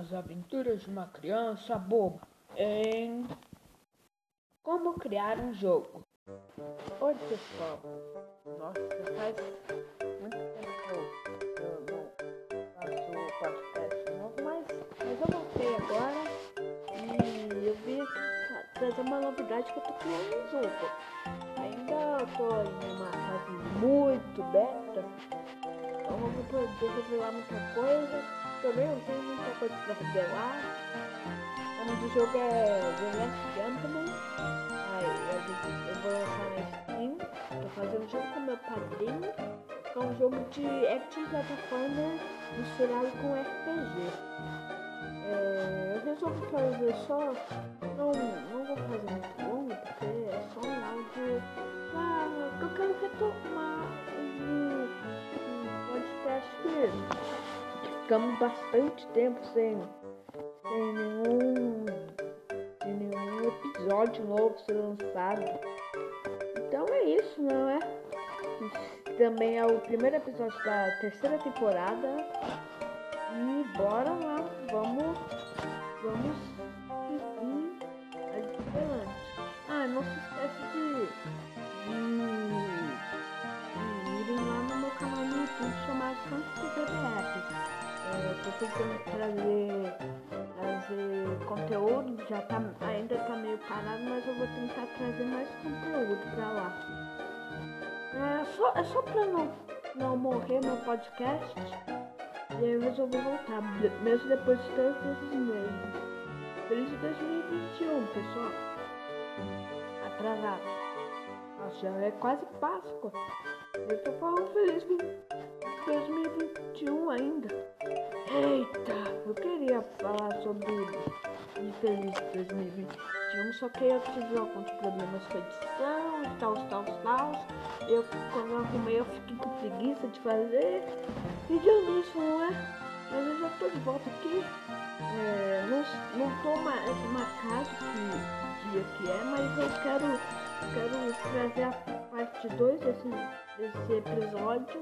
As aventuras de uma criança boba em Como criar um jogo. Oi pessoal, nossa, faz muito tempo que eu, não faço podcast novo, mas, mas eu voltei agora e eu vi trazer uma novidade que eu tô criando um jogo. Ainda tô em uma fase muito beta, então não vou poder revelar muita coisa também não tem muita coisa pra revelar. O nome do jogo é The Last Gentleman. Aí eu vou lançar na Steam. Tô fazendo jogo com meu padrinho. Que é um jogo de action plataforma misturado com RPG. É, eu resolvi fazer só. Não, não vou fazer muito longo, porque é só um áudio. Ah, eu quero retomar um, podcast que ficamos bastante tempo sem, sem nenhum, sem nenhum episódio novo ser lançado. Então é isso, não é? também é o primeiro episódio da terceira temporada. E bora lá, vamos, vamos tentando trazer, trazer conteúdo, já tá, ainda tá meio parado, mas eu vou tentar trazer mais conteúdo pra lá. É só, é só pra não, não morrer meu podcast. E aí eu resolvi voltar, mesmo depois de esses meses. Feliz 2021, pessoal. Atrasado. Nossa, já é quase Páscoa. Eu tô falando feliz 2021 ainda. Falar sobre Infeliz 2021, só que eu tive alguns problemas com edição e tal, tal, tal. Eu, quando eu arrumei, eu fiquei com preguiça de fazer. E deu nisso, não é? Mas eu já tô de volta aqui. É, não, não tô mais marcado que dia que é, mas eu quero, quero trazer a parte 2 desse, desse episódio.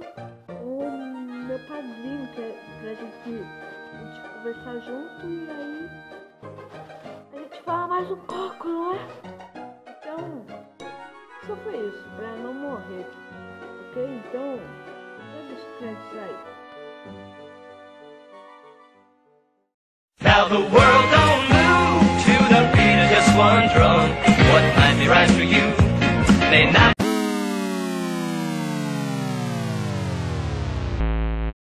Um, meu padrinho, que é pra gente, a gente conversar junto e aí a gente fala mais um pouco, não é? Então, só foi isso, pra não morrer. Ok? Então, todos os créditos aí. Now the world don't move to the beat of just one drum. What might be right for you.